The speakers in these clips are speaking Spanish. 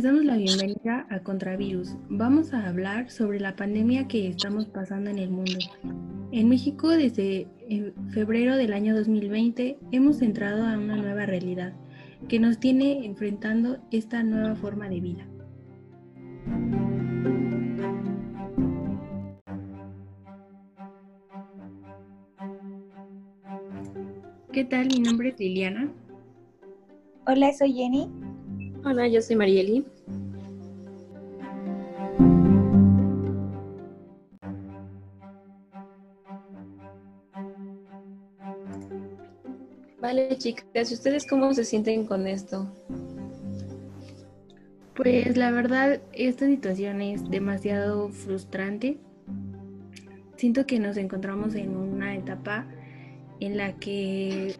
les damos la bienvenida a Contravirus. Vamos a hablar sobre la pandemia que estamos pasando en el mundo. En México, desde eh, febrero del año 2020, hemos entrado a una nueva realidad que nos tiene enfrentando esta nueva forma de vida. ¿Qué tal? Mi nombre es Liliana. Hola, soy Jenny. Hola, yo soy Marieli. Vale, chicas, ¿y ustedes cómo se sienten con esto? Pues la verdad, esta situación es demasiado frustrante. Siento que nos encontramos en una etapa en la que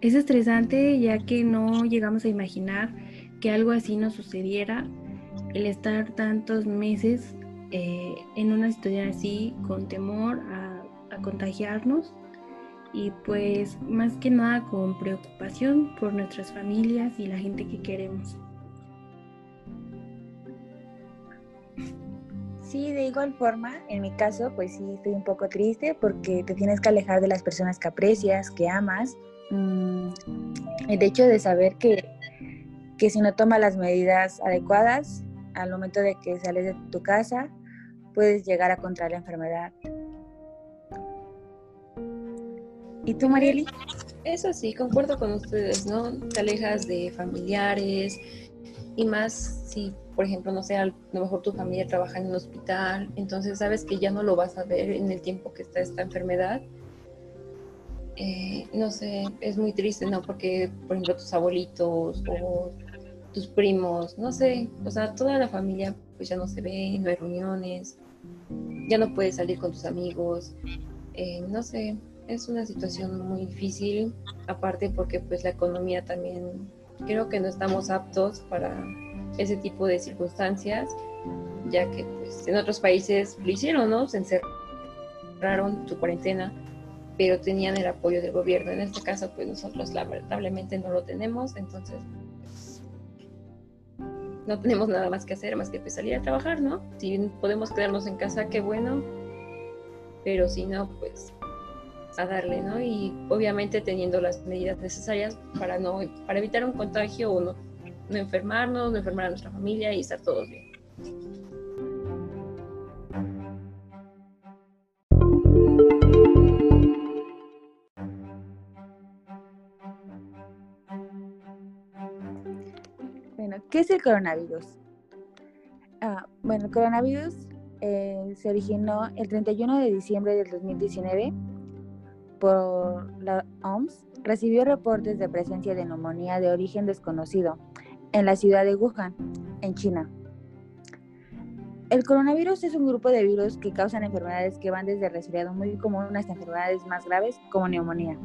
es estresante ya que no llegamos a imaginar que algo así nos sucediera, el estar tantos meses eh, en una situación así con temor a, contagiarnos y pues más que nada con preocupación por nuestras familias y la gente que queremos. Sí, de igual forma, en mi caso, pues sí, estoy un poco triste porque te tienes que alejar de las personas que aprecias, que amas. Mm, el hecho de saber que que si no tomas las medidas adecuadas al momento de que sales de tu casa, puedes llegar a contraer la enfermedad. ¿Y tú, Marieli? Eso sí, concuerdo con ustedes, ¿no? Te alejas de familiares y más si, por ejemplo, no sé, a lo mejor tu familia trabaja en un hospital, entonces sabes que ya no lo vas a ver en el tiempo que está esta enfermedad. Eh, no sé, es muy triste, ¿no? Porque, por ejemplo, tus abuelitos o tus primos, no sé, o sea, toda la familia pues ya no se ve, no hay reuniones, ya no puedes salir con tus amigos, eh, no sé, es una situación muy difícil, aparte porque pues la economía también, creo que no estamos aptos para ese tipo de circunstancias, ya que pues en otros países lo hicieron, ¿no? Se encerraron su cuarentena, pero tenían el apoyo del gobierno. En este caso, pues nosotros lamentablemente no lo tenemos, entonces no tenemos nada más que hacer más que pues, salir a trabajar, ¿no? Si podemos quedarnos en casa, qué bueno, pero si no, pues a darle, ¿no? Y obviamente teniendo las medidas necesarias para no para evitar un contagio o no, no enfermarnos, no enfermar a nuestra familia y estar todos bien. ¿Qué es el coronavirus? Ah, bueno, el coronavirus eh, se originó el 31 de diciembre del 2019 por la OMS. Recibió reportes de presencia de neumonía de origen desconocido en la ciudad de Wuhan, en China. El coronavirus es un grupo de virus que causan enfermedades que van desde resfriado muy común hasta enfermedades más graves como neumonía.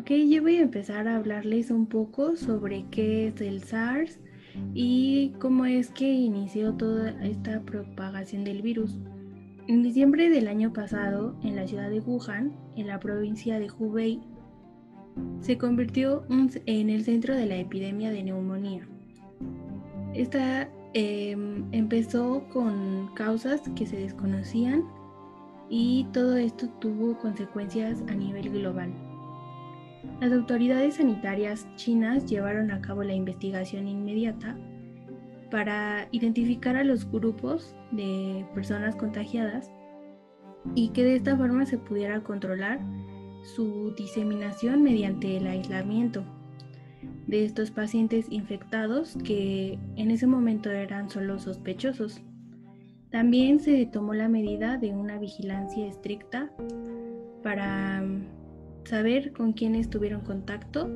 Ok, yo voy a empezar a hablarles un poco sobre qué es el SARS y cómo es que inició toda esta propagación del virus. En diciembre del año pasado, en la ciudad de Wuhan, en la provincia de Hubei, se convirtió en el centro de la epidemia de neumonía. Esta em, empezó con causas que se desconocían y todo esto tuvo consecuencias a nivel global. Las autoridades sanitarias chinas llevaron a cabo la investigación inmediata para identificar a los grupos de personas contagiadas y que de esta forma se pudiera controlar su diseminación mediante el aislamiento de estos pacientes infectados que en ese momento eran solo sospechosos. También se tomó la medida de una vigilancia estricta para saber con quiénes tuvieron contacto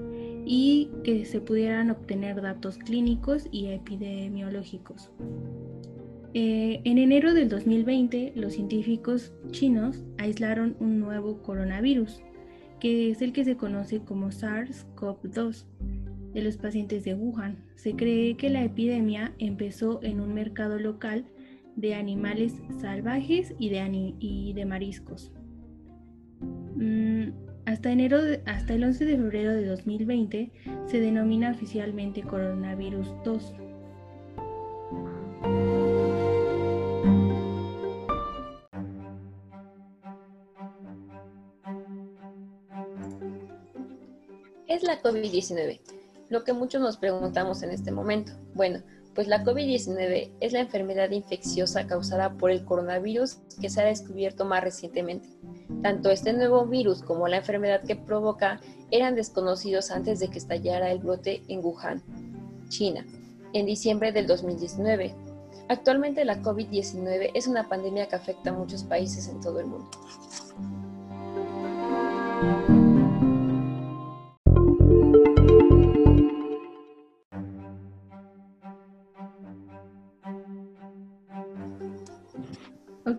y que se pudieran obtener datos clínicos y epidemiológicos. Eh, en enero del 2020, los científicos chinos aislaron un nuevo coronavirus, que es el que se conoce como SARS-CoV-2, de los pacientes de Wuhan. Se cree que la epidemia empezó en un mercado local de animales salvajes y de, mariscos. Mm, hasta, enero hasta el 11 de febrero de 2020 se denomina oficialmente coronavirus 2. es la COVID-19? Lo que muchos nos preguntamos en este momento. Bueno, pues la COVID-19 es la enfermedad infecciosa causada por el coronavirus que se ha descubierto más recientemente. Tanto este nuevo virus como la enfermedad que provoca eran desconocidos antes de que estallara el brote en Wuhan, China, en diciembre del 2019. Actualmente la COVID-19 es una pandemia que afecta a muchos países en todo el mundo.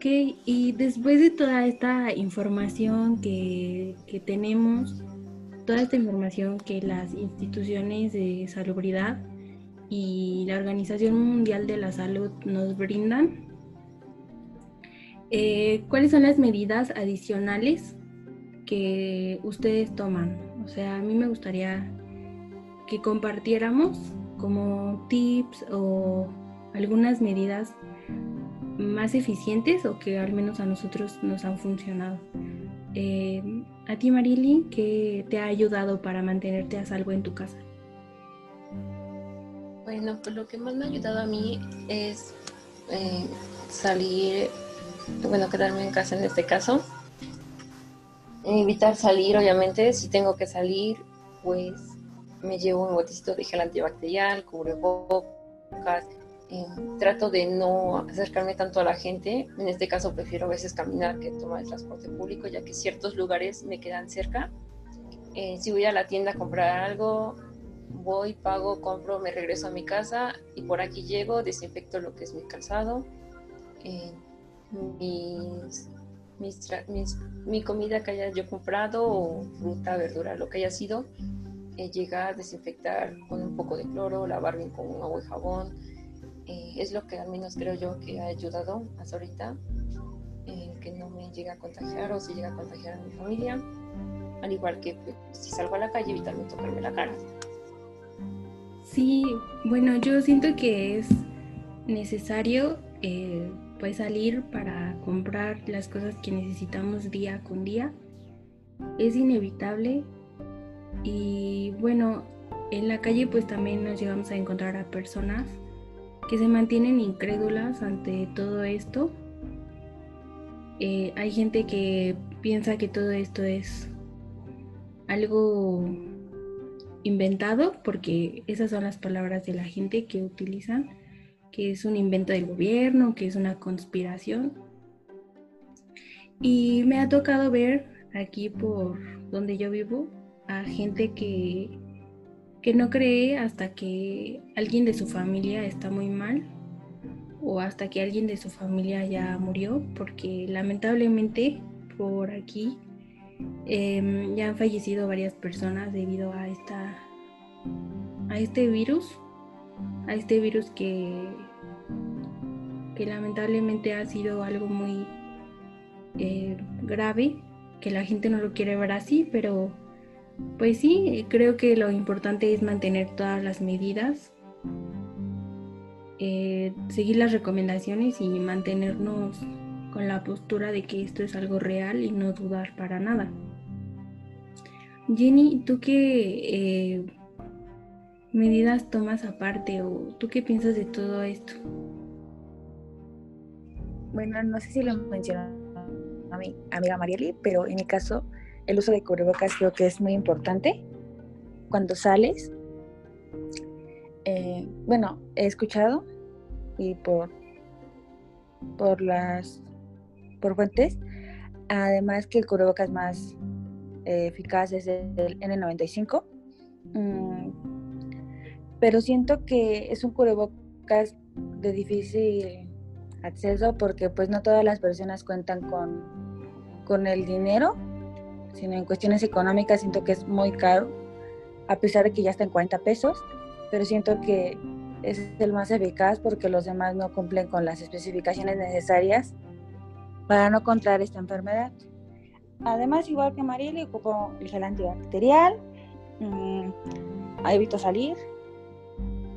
Y después de toda esta información que, tenemos, toda esta información que las instituciones de salubridad y la Organización Mundial de la Salud nos brindan, eh, ¿cuáles son las medidas adicionales que ustedes toman? O sea, a mí me gustaría que compartiéramos como tips o algunas medidas más eficientes o que al menos a nosotros nos han funcionado. Eh, a ti, Marily, ¿qué te ha ayudado para mantenerte a salvo en tu casa? Bueno, pues lo que más me ha ayudado a mí es eh, salir, bueno, quedarme en casa en este caso. Evitar salir, obviamente, si tengo que salir, pues me llevo un botecito de gel antibacterial, cubrebocas, eh, trato de no acercarme tanto a la gente. En este caso prefiero a veces caminar que tomar el transporte público, ya que ciertos lugares me quedan cerca. Eh, si voy a la tienda a comprar algo, voy, pago, compro, me regreso a mi casa y por aquí llego, desinfecto lo que es mi calzado, eh, mi comida que haya yo comprado, o fruta, verdura, lo que haya sido, llegar, desinfectar con un poco de cloro, lavar bien con agua y jabón, es lo que al menos creo yo que ha ayudado hasta ahorita, eh, que no me llegue a contagiar o si llega a contagiar a mi familia, al igual que pues, si salgo a la calle evitarme tocarme la cara. Sí, bueno, yo siento que es necesario eh, pues salir para comprar las cosas que necesitamos día con día. Es inevitable y bueno, en la calle pues también nos llegamos a encontrar a personas que se mantienen incrédulas ante todo esto. Eh, hay gente que piensa que todo esto es algo inventado, porque esas son las palabras de la gente que utilizan, que es un invento del gobierno, que es una conspiración. Y me ha tocado ver aquí por donde yo vivo a gente que que no cree hasta que alguien de su familia está muy mal o hasta que alguien de su familia ya murió, porque lamentablemente por aquí em, ya han fallecido varias personas debido a esta a este virus, a este virus que que lamentablemente ha sido algo muy eh, grave, que la gente no lo quiere ver así, pero pues sí, creo que lo importante es mantener todas las medidas, eh, seguir las recomendaciones y mantenernos con la postura de que esto es algo real y no dudar para nada. Jenny, ¿tú qué eh, medidas tomas aparte o tú qué piensas de todo esto? Bueno, no sé si lo mencionó a mi amiga Marieli, pero en mi caso el uso de cubrebocas creo que es muy importante cuando sales. Eh, bueno, he escuchado y por, por las por fuentes, además que el cubrebocas más eh, eficaz es el N95. Mm, pero siento que es un cubrebocas de difícil acceso porque pues no todas las personas cuentan con, con el dinero sino en cuestiones económicas siento que es muy caro, a pesar de que ya está en 40 pesos, pero siento que es el más eficaz porque los demás no cumplen con las especificaciones necesarias para no contraer esta enfermedad. Además, igual que Marieli, ocupo el gel antibacterial, mmm, evito salir,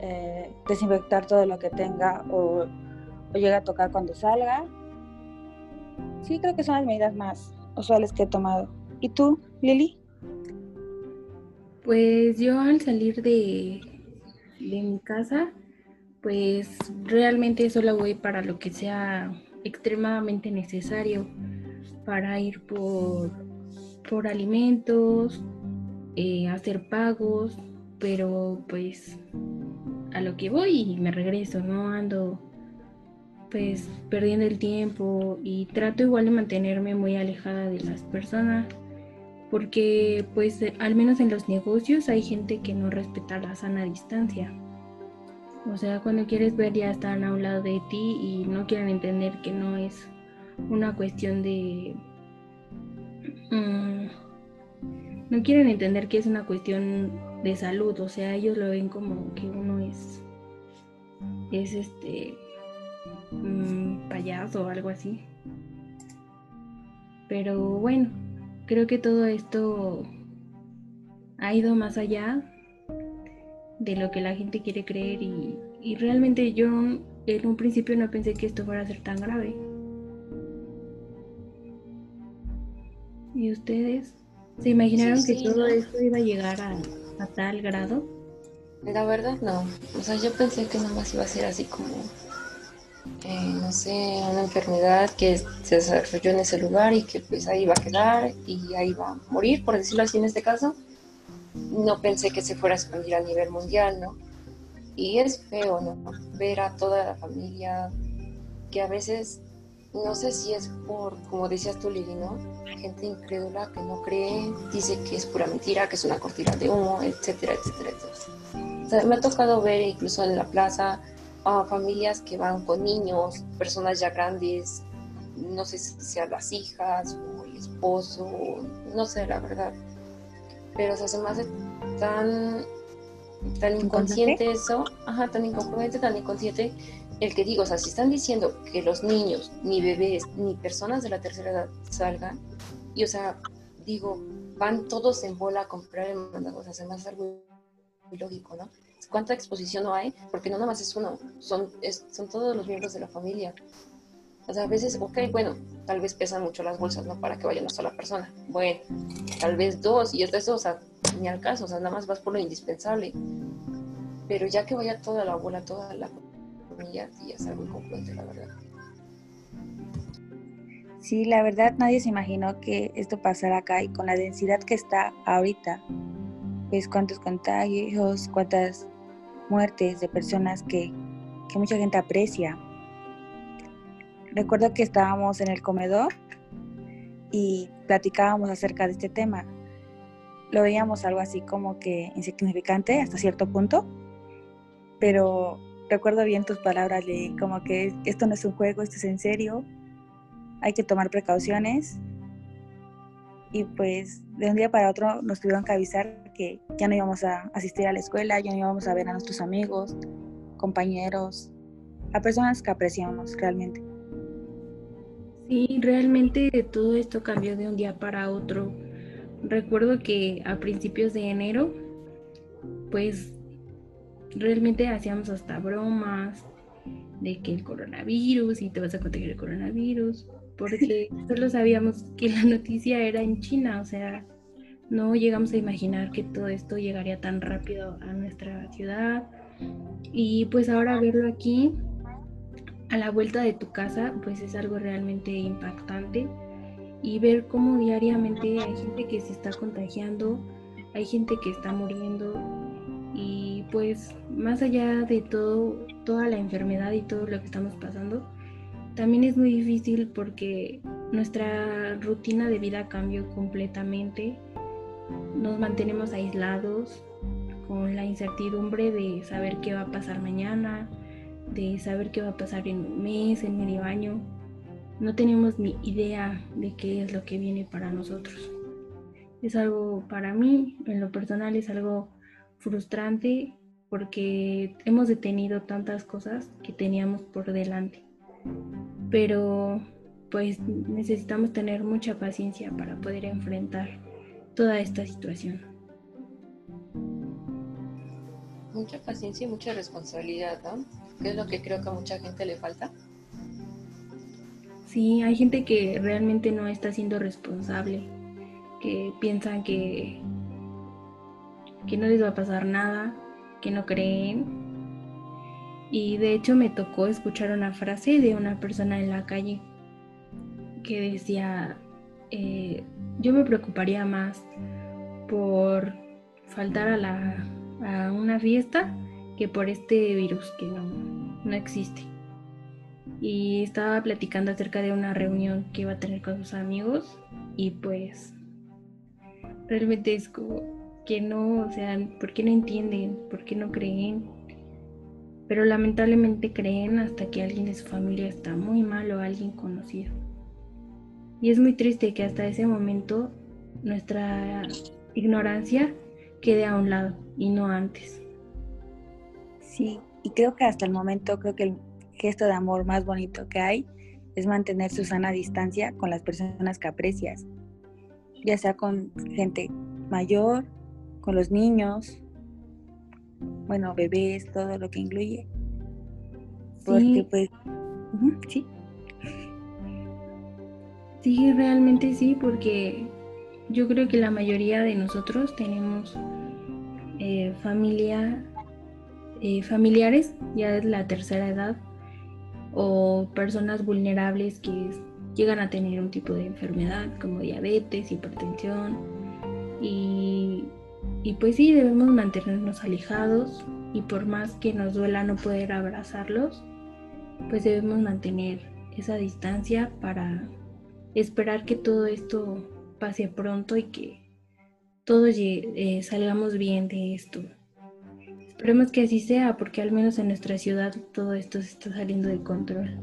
eh, desinfectar todo lo que tenga o, o llegue a tocar cuando salga. Sí, creo que son las medidas más usuales que he tomado. ¿Y tú, Lili? Pues yo al salir de, de mi casa, pues realmente solo voy para lo que sea extremadamente necesario, para ir por, por alimentos, eh, hacer pagos, pero pues a lo que voy y me regreso, no ando pues perdiendo el tiempo y trato igual de mantenerme muy alejada de las personas porque pues al menos en los negocios hay gente que no respeta la sana distancia. O sea, cuando quieres ver ya están a un lado de ti y no quieren entender que no es una cuestión de... Mm, no quieren entender que es una cuestión de salud. O sea, ellos lo ven como que uno es... Es este... Mm, payaso o algo así. Pero bueno, creo que todo esto ha ido más allá de lo que la gente quiere creer y, realmente yo en un principio no pensé que esto fuera a ser tan grave. ¿Y ustedes se imaginaron que todo esto iba a llegar a, a, tal grado? La verdad no. O sea, yo pensé que más iba a ser así como, eh, no sé, una enfermedad que se desarrolló en ese lugar y que pues ahí va a quedar y ahí va a morir, por decirlo así en este caso no pensé que se fuera a expandir a nivel mundial, ¿no? Y es feo, ¿no? Ver a toda la familia que a veces, no sé si es por, como decías tú, Lili, ¿no? Gente incrédula que no cree, dice que es pura mentira, que es una cortina de humo, etcétera, etcétera, etcétera. O sea, me ha tocado ver incluso en la plaza a familias que van con niños, personas ya grandes, no sé si sean las hijas o el esposo, no sé, la verdad pero o se me hace tan, tan inconsciente eso, ajá, tan incongruente, tan inconsciente el que digo, o sea, si están diciendo que los niños, ni bebés, ni personas de la tercera edad salgan, y o sea, digo, van todos en bola a comprar el mandado, o sea, se me hace algo muy lógico, ¿no? ¿Cuánta exposición no hay? Porque no nada más es uno, son, son todos los miembros de la familia. O sea, a veces, ok, bueno, tal vez pesan mucho las bolsas, ¿no? Para que vaya una sola persona. Bueno, tal vez dos, y esto, o sea, ni al caso, o sea, nada más vas por lo indispensable. Pero ya que vaya toda la bola, toda la familia, ya es algo incompleto, la verdad. Sí, la verdad nadie se imaginó que esto pasara acá y con la densidad que está ahorita, pues cuántos contagios, cuántas muertes de personas que, que mucha gente aprecia Recuerdo que estábamos en el comedor y platicábamos acerca de este tema. Lo veíamos algo así como que insignificante hasta cierto punto, pero recuerdo bien tus palabras de como que esto no es un juego, esto es en serio, hay que tomar precauciones y pues de un día para otro nos tuvieron que avisar que ya no íbamos a asistir a la escuela, ya no íbamos a ver a nuestros amigos, compañeros, a personas que apreciamos realmente. Sí, realmente todo esto cambió de un día para otro. Recuerdo que a principios de enero, pues realmente hacíamos hasta bromas de que el coronavirus y te vas a contagiar el coronavirus, porque solo sabíamos que la noticia era en China, o sea, no llegamos a imaginar que todo esto llegaría tan rápido a nuestra ciudad. Y pues ahora verlo aquí, a la vuelta de tu casa, pues es algo realmente impactante. Y ver cómo diariamente hay gente que se está contagiando, hay gente que está muriendo. Y pues más allá de todo, toda la enfermedad y todo lo que estamos pasando, también es muy difícil porque nuestra rutina de vida cambió completamente, nos mantenemos aislados con la incertidumbre de saber qué va a pasar mañana, de saber qué va a pasar en un mes, en medio año. No tenemos ni idea de qué es lo que viene para nosotros. Es algo para mí, en lo personal, es algo frustrante porque hemos detenido tantas cosas que teníamos por delante. Pero pues necesitamos tener mucha paciencia para poder enfrentar toda esta situación. Mucha paciencia y mucha responsabilidad, ¿no? ¿Qué es lo que creo que a mucha gente le falta? Sí, hay gente que realmente no está siendo responsable, que piensan que, que no les va a pasar nada, que no creen. Y de hecho me tocó escuchar una frase de una persona en la calle que decía, eh, yo me preocuparía más por faltar a, la, una fiesta que por este virus que no, no existe. Y estaba platicando acerca de una reunión que iba a tener con sus amigos y pues realmente es como que no, o sea, ¿por qué no entienden? ¿Por qué no creen? Pero lamentablemente creen hasta que alguien de su familia está muy mal o alguien conocido. Y es muy triste que hasta ese momento nuestra ignorancia quede a un lado y no antes. Sí, y creo que hasta el momento creo que el gesto de amor más bonito que hay es mantener su sana distancia con las personas que aprecias, ya sea con gente mayor, con los niños, bueno, bebés, todo lo que incluye. Porque pues, sí. Sí, realmente sí, porque yo creo que la mayoría de nosotros tenemos eh, familia, eh, familiares ya de la tercera edad o personas vulnerables que llegan a tener un tipo de enfermedad como diabetes, hipertensión y, y pues sí, debemos mantenernos alejados y por más que nos duela no poder abrazarlos, pues debemos mantener esa distancia para esperar que todo esto pase pronto y que todos eh, salgamos bien de esto. Esperemos que así sea, porque al menos en nuestra ciudad todo esto se está saliendo de control.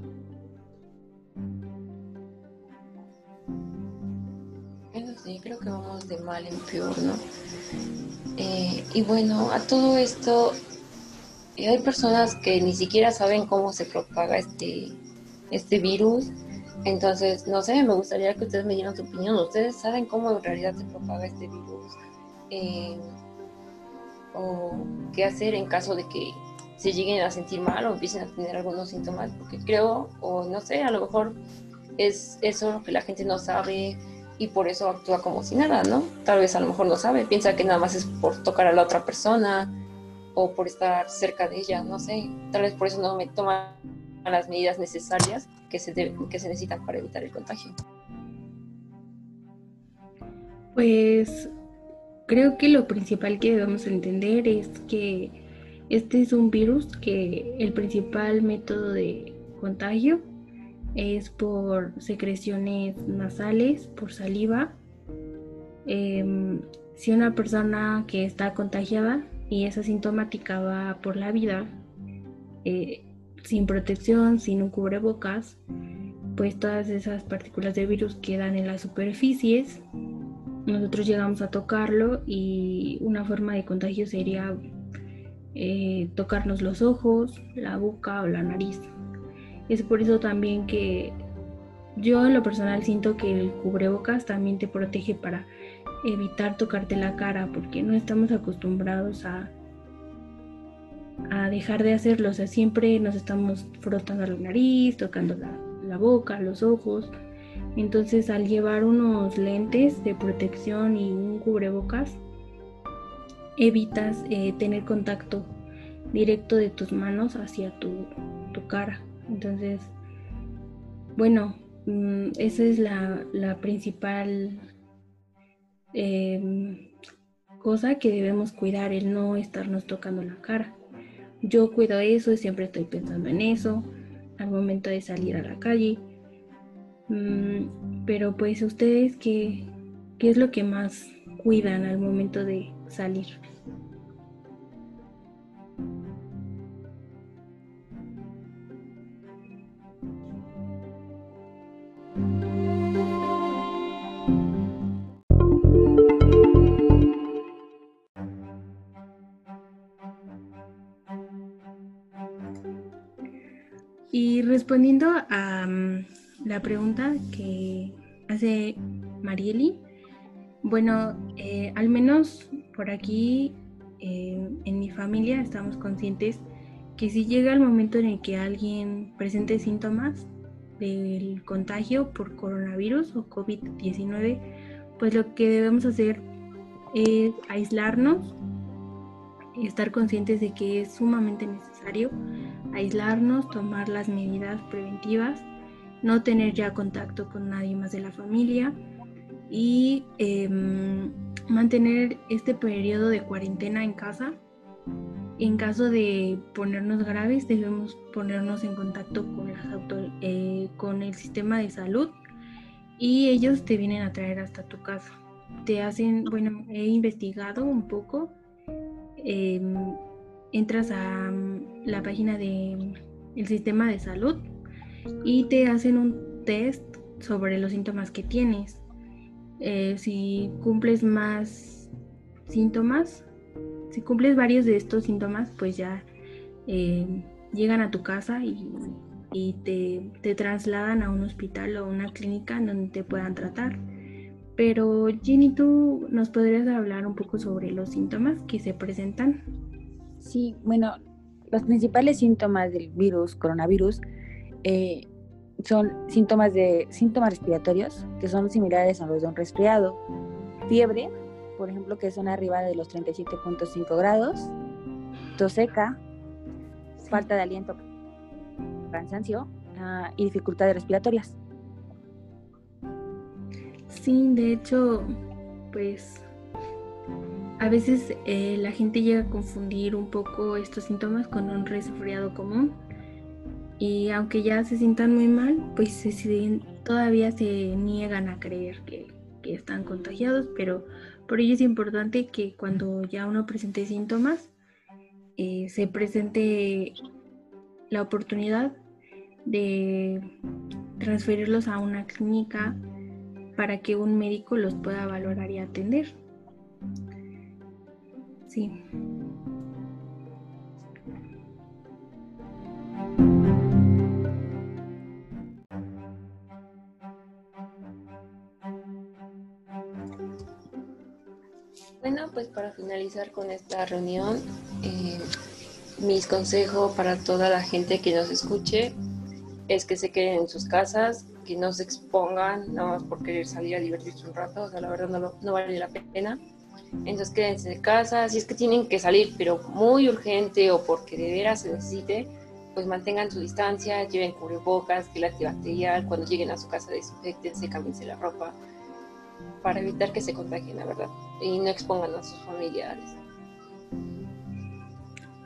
Bueno, sí, creo que vamos de mal en peor, ¿no? Eh, y bueno, a todo esto eh, hay personas que ni siquiera saben cómo se propaga este, este virus entonces, no sé, me gustaría que ustedes me dieran su opinión. ¿Ustedes saben cómo en realidad se propaga este virus? Eh, ¿O qué hacer en caso de que se lleguen a sentir mal o empiecen a tener algunos síntomas? Porque creo, o no sé, a lo mejor es eso que la gente no sabe y por eso actúa como si nada, ¿no? Tal vez a lo mejor no sabe, piensa que nada más es por tocar a la otra persona o por estar cerca de ella, no sé. Tal vez por eso no me toman las medidas necesarias que se, que se necesitan para evitar el contagio? Pues creo que lo principal que debemos entender es que este es un virus que el principal método de contagio es por secreciones nasales, por saliva. Em, si una persona que está contagiada y es asintomática va por la vida, eh, sin protección, sin un cubrebocas, pues todas esas partículas de virus quedan en las superficies. Nosotros llegamos a tocarlo y una forma de contagio sería eh, tocarnos los ojos, la boca o la nariz. Es por eso también que yo en lo personal siento que el cubrebocas también te protege para evitar tocarte la cara porque no estamos acostumbrados a a dejar de hacerlo. O sea, siempre nos estamos frotando la nariz, tocando la, boca, los ojos. Entonces, al llevar unos lentes de protección y un cubrebocas, evitas eh, tener contacto directo de tus manos hacia tu, cara. Entonces, bueno, mm, esa es la, principal em, cosa que debemos cuidar, el no estarnos tocando la cara. Yo cuido eso y siempre estoy pensando en eso al momento de salir a la calle. Mm, pero pues ustedes, ¿qué, ¿qué es lo que más cuidan al momento de salir? Respondiendo a mm, la pregunta que hace Marieli, bueno, eh, al menos por aquí eh, en mi familia estamos conscientes que si llega el momento en el que alguien presente síntomas del contagio por coronavirus o COVID-19, pues lo que debemos hacer es aislarnos y estar conscientes de que es sumamente necesario aislarnos, tomar las medidas preventivas, no tener ya contacto con nadie más de la familia y em, mantener este periodo de cuarentena en casa. En caso de ponernos graves, debemos ponernos en contacto eh, con el sistema de salud y ellos te vienen a traer hasta tu casa. Te hacen, bueno, he investigado un poco. Em, entras a la página del el sistema de salud y te hacen un test sobre los síntomas que tienes. Eh, si cumples más síntomas, si cumples varios de estos síntomas, pues ya eh, llegan a tu casa y, te, te, trasladan a un hospital o una clínica donde te puedan tratar. Pero Ginny, ¿tú nos podrías hablar un poco sobre los síntomas que se presentan? Sí, bueno, los principales síntomas del virus, coronavirus, eh, son síntomas de síntomas respiratorios que son similares a los de un resfriado, fiebre, por ejemplo, que son arriba de los 37.5 grados, tos seca, falta de aliento, cansancio uh, y dificultades respiratorias. Sí, de hecho, pues a veces eh, la gente llega a confundir un poco estos síntomas con un resfriado común y aunque ya se sientan muy mal, pues todavía se niegan a creer que, están contagiados, pero por ello es importante que cuando ya uno presente síntomas, eh, se presente la oportunidad de transferirlos a una clínica para que un médico los pueda valorar y atender. Bueno, pues para finalizar con esta reunión, eh, mis consejos para toda la gente que nos escuche es que se queden en sus casas, que no se expongan nada más por querer salir a divertirse un rato, o sea, la verdad no vale la pena. Entonces quédense en casa, si es que tienen que salir, pero muy urgente o porque de veras se necesite, pues mantengan su distancia, lleven cubrebocas, gel antibacterial, cuando lleguen a su casa desinfectense, cámbiense la ropa, para evitar que se contagien, la verdad, y no expongan a sus familiares.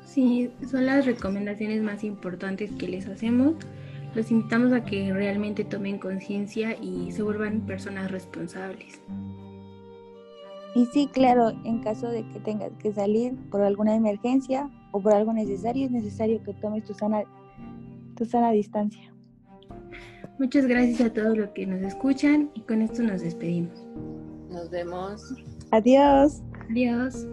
Sí, son las recomendaciones más importantes que les hacemos. Los invitamos a que realmente tomen conciencia y se vuelvan personas responsables. Y sí, claro, en caso de que tengas que salir por alguna emergencia o por algo necesario, es necesario que tomes tu sana, tu sana distancia. Muchas gracias a todos los que nos escuchan y con esto nos despedimos. Nos vemos. Adiós. Adiós.